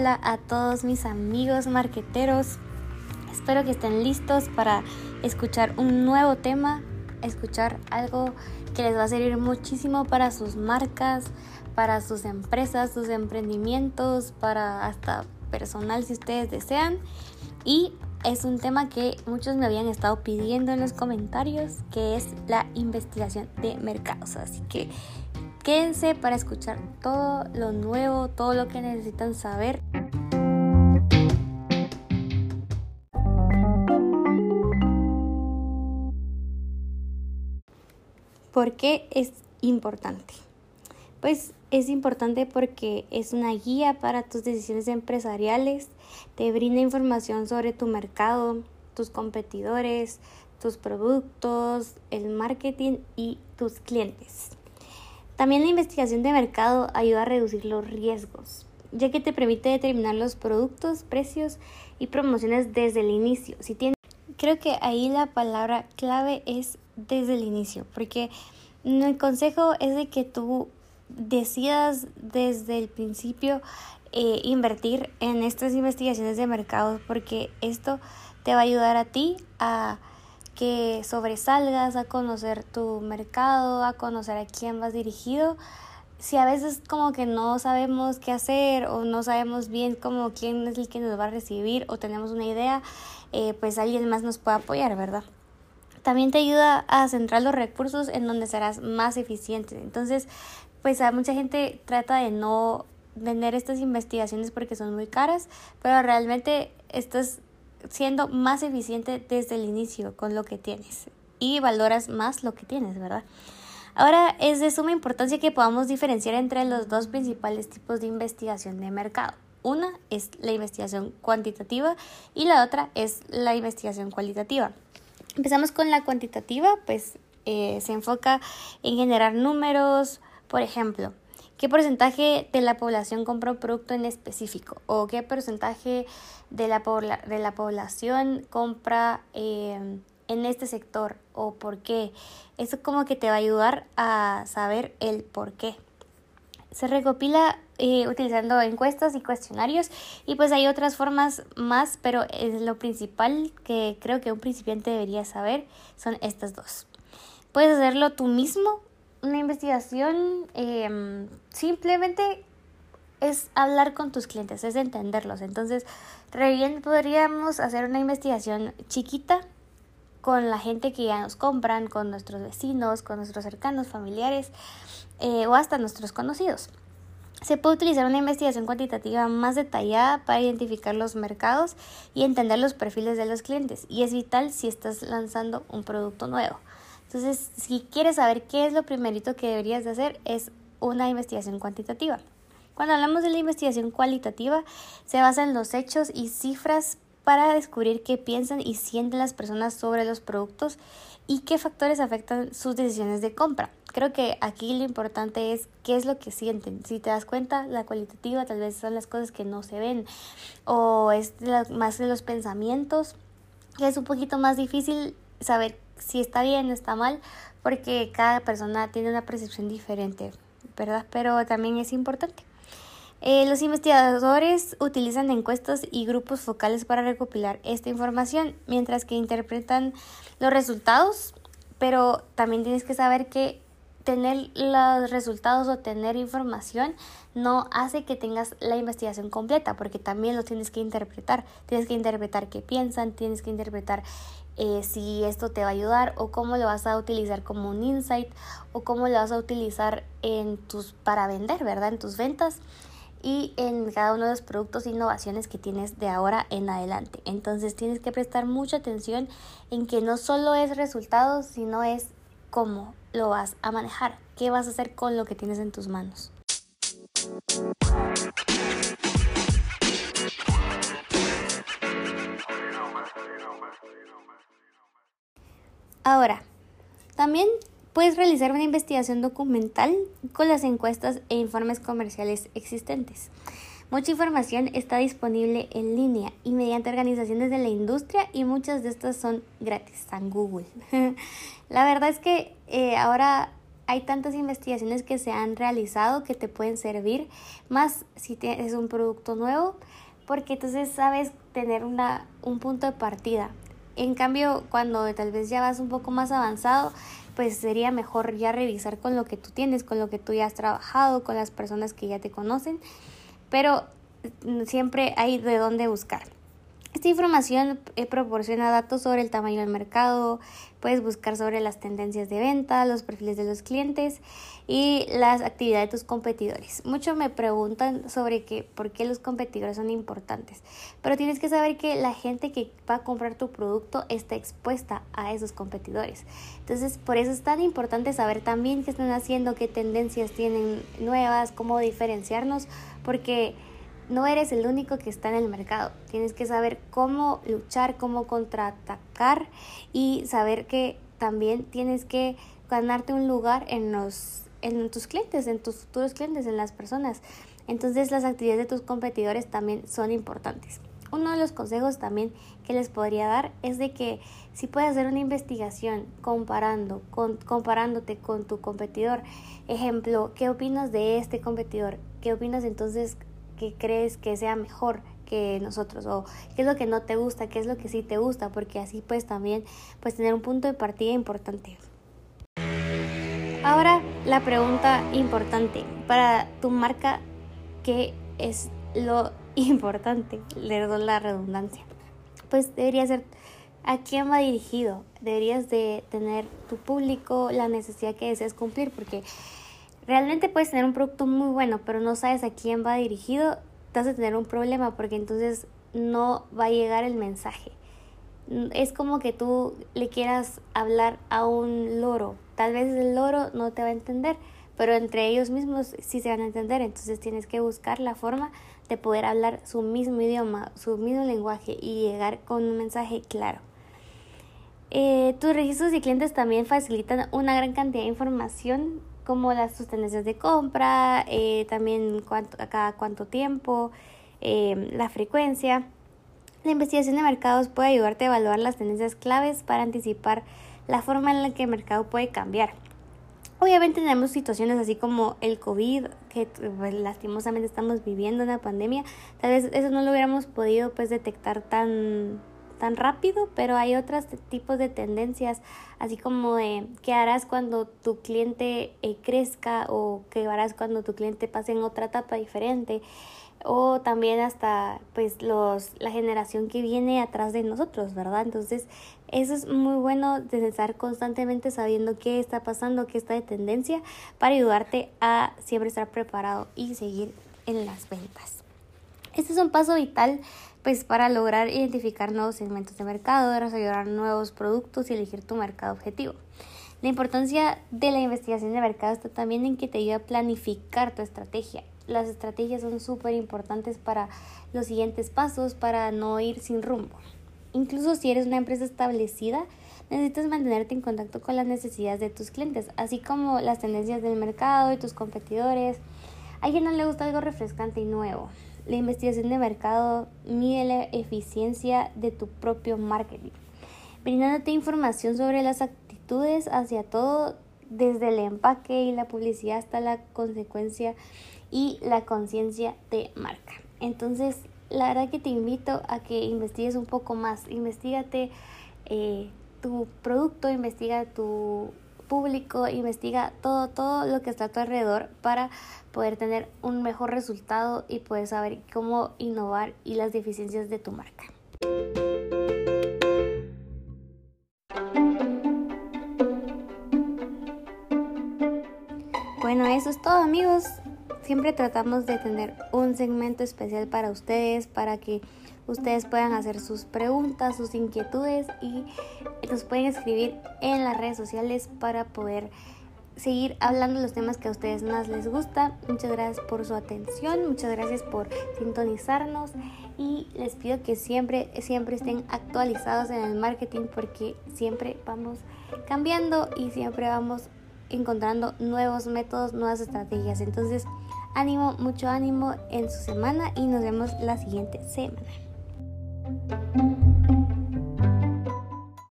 hola a todos mis amigos marqueteros. Espero que estén listos para escuchar un nuevo tema, escuchar algo que les va a servir muchísimo para sus marcas, para sus empresas, sus emprendimientos, para hasta personal si ustedes desean. Y es un tema que muchos me habían estado pidiendo en los comentarios, que es la investigación de mercados. Así que quédense para escuchar todo lo nuevo, todo lo que necesitan saber. ¿Por qué es importante? Pues es importante porque es una guía para tus decisiones empresariales, te brinda información sobre tu mercado, tus competidores, tus productos, el marketing y tus clientes. También la investigación de mercado ayuda a reducir los riesgos, ya que te permite determinar los productos, precios y promociones desde el inicio. Si. Creo que ahí la palabra clave es desde el inicio, porque el consejo es de que tú decidas desde el principio eh, invertir en estas investigaciones de mercado porque esto te va a ayudar a ti a que sobresalgas, a conocer tu mercado, a conocer a quién vas dirigido. Si a veces como que no sabemos qué hacer o no sabemos bien cómo quién es el que nos va a recibir o tenemos una idea, eh, pues alguien más nos puede apoyar, ¿verdad? También te ayuda a centrar los recursos en donde serás más eficiente. Entonces, pues a mucha gente trata de no vender estas investigaciones porque son muy caras, pero realmente estás siendo más eficiente desde el inicio con lo que tienes y valoras más lo que tienes, ¿verdad? Ahora es de suma importancia que podamos diferenciar entre los dos principales tipos de investigación de mercado. Una es la investigación cuantitativa y la otra es la investigación cualitativa. Empezamos con la cuantitativa, pues eh, se enfoca en generar números, por ejemplo, ¿qué porcentaje de la población compra un producto en específico? ¿O qué porcentaje de la, de la población compra em, en este sector? ¿O por qué? Eso como que te va a ayudar a saber el por qué. Se recopila eh, utilizando encuestas y cuestionarios y pues hay otras formas más, pero es lo principal que creo que un principiante debería saber son estas dos. Puedes hacerlo tú mismo una investigación em, simplemente es hablar con tus clientes, es entenderlos. Entonces, bien podríamos hacer una investigación chiquita con la gente que ya nos compran, con nuestros vecinos, con nuestros cercanos, familiares eh, o hasta nuestros conocidos. Se puede utilizar una investigación cuantitativa más detallada para identificar los mercados y entender los perfiles de los clientes y es vital si estás lanzando un producto nuevo. Entonces, si quieres saber qué es lo primerito que deberías de hacer, es una investigación cuantitativa. Cuando hablamos de la investigación cualitativa, se basa en los hechos y cifras para descubrir qué piensan y sienten las personas sobre los productos y qué factores afectan sus decisiones de compra. Creo que aquí lo importante es qué es lo que sienten. Si te das cuenta, la cualitativa tal vez son las cosas que no se ven o es más de los pensamientos. Es un poquito más difícil saber si está bien o está mal, porque cada persona tiene una percepción diferente, ¿verdad? Pero también es importante. Eh, los investigadores utilizan encuestas y grupos focales para recopilar esta información, mientras que interpretan los resultados, pero también tienes que saber que tener los resultados o tener información no hace que tengas la investigación completa, porque también lo tienes que interpretar. Tienes que interpretar qué piensan, tienes que interpretar eh, si esto te va a ayudar o cómo lo vas a utilizar como un insight o cómo lo vas a utilizar en tus para vender, ¿verdad? En tus ventas y en cada uno de los productos e innovaciones que tienes de ahora en adelante. Entonces tienes que prestar mucha atención en que no solo es resultados, sino es cómo lo vas a manejar, qué vas a hacer con lo que tienes en tus manos. Ahora, también puedes realizar una investigación documental con las encuestas e informes comerciales existentes. Mucha información está disponible en línea y mediante organizaciones de la industria y muchas de estas son gratis, en Google. la verdad es que eh, ahora hay tantas investigaciones que se han realizado que te pueden servir, más si es un producto nuevo, porque entonces sabes tener una, un punto de partida. En cambio, cuando tal vez ya vas un poco más avanzado, pues sería mejor ya revisar con lo que tú tienes, con lo que tú ya has trabajado, con las personas que ya te conocen, pero mm, siempre hay de dónde buscar. Esta información eh, proporciona datos sobre el tamaño del mercado, puedes buscar sobre las tendencias de venta, los perfiles de los clientes y las actividades de tus competidores. Muchos me preguntan sobre que, por qué los competidores son importantes, pero tienes que saber que la gente que va a comprar tu producto está expuesta a esos competidores. Entonces, por eso es tan importante saber también qué están haciendo, qué tendencias tienen nuevas, cómo diferenciarnos, porque no eres el único que está en el mercado. Tienes que saber cómo luchar, cómo contraatacar y saber que también tienes que ganarte un lugar en los en tus clientes, en tus futuros clientes, en las personas. Entonces las actividades de tus competidores también son importantes. Uno de los consejos también que les podría dar es de que si puedes hacer una investigación comparando, comparándote con tu competidor, ejemplo, ¿qué opinas de este competidor? ¿Qué opinas entonces que crees que sea mejor que nosotros o qué es lo que no te gusta, qué es lo que sí te gusta, porque así pues también pues tener un punto de partida importante. Ahora la pregunta importante para tu marca, ¿qué es lo importante? Le la redundancia. Pues debería ser a quién va dirigido. Deberías de tener tu público, la necesidad que deseas cumplir, porque realmente puedes tener un producto muy bueno, pero no sabes a quién va dirigido, te vas a tener un problema porque entonces no va a llegar el mensaje. Es como que tú le quieras hablar a un loro. Tal vez el loro no te va a entender, pero entre ellos mismos sí se van a entender. Entonces tienes que buscar la forma de poder hablar su mismo idioma, su mismo lenguaje y llegar con un mensaje claro. Eh, tus registros de clientes también facilitan una gran cantidad de información como las tendencias de compra, eh, también cuánto, a cada cuánto tiempo, eh, la frecuencia. La investigación de mercados puede ayudarte a evaluar las tendencias claves para anticipar la forma en la que el mercado puede cambiar. Obviamente tenemos situaciones así como el COVID, que pues, lastimosamente estamos viviendo una pandemia. Tal vez eso no lo hubiéramos podido pues detectar tan tan rápido, pero hay otros tipos de tendencias, así como de qué harás cuando tu cliente eh, crezca o qué harás cuando tu cliente pase en otra etapa diferente o también hasta pues los la generación que viene atrás de nosotros, ¿verdad? Entonces, eso es muy bueno de estar constantemente sabiendo qué está pasando, qué está de tendencia para ayudarte a siempre estar preparado y seguir en las ventas. Este es un paso vital pues para lograr identificar nuevos segmentos de mercado, desarrollar nuevos productos y elegir tu mercado objetivo. La importancia de la investigación de mercado está también en que te ayuda a planificar tu estrategia. Las estrategias son súper importantes para los siguientes pasos, para no ir sin rumbo. Incluso si eres una empresa establecida, necesitas mantenerte en contacto con las necesidades de tus clientes, así como las tendencias del mercado y tus competidores. A alguien no le gusta algo refrescante y nuevo. La investigación de mercado mide la eficiencia de tu propio marketing, brindándote información sobre las actitudes hacia todo, desde el empaque y la publicidad hasta la consecuencia y la conciencia de marca. Entonces, la verdad que te invito a que investigues un poco más, investigate eh, tu producto, investiga tu público, investiga todo, todo lo que está a tu alrededor para poder tener un mejor resultado y poder saber cómo innovar y las deficiencias de tu marca. Bueno, eso es todo amigos. Siempre tratamos de tener un segmento especial para ustedes, para que ustedes puedan hacer sus preguntas, sus inquietudes y nos pueden escribir en las redes sociales para poder seguir hablando los temas que a ustedes más les gusta. Muchas gracias por su atención, muchas gracias por sintonizarnos y les pido que siempre, siempre estén actualizados en el marketing porque siempre vamos cambiando y siempre vamos encontrando nuevos métodos, nuevas estrategias. Entonces, ánimo, mucho ánimo en su semana y nos vemos la siguiente semana.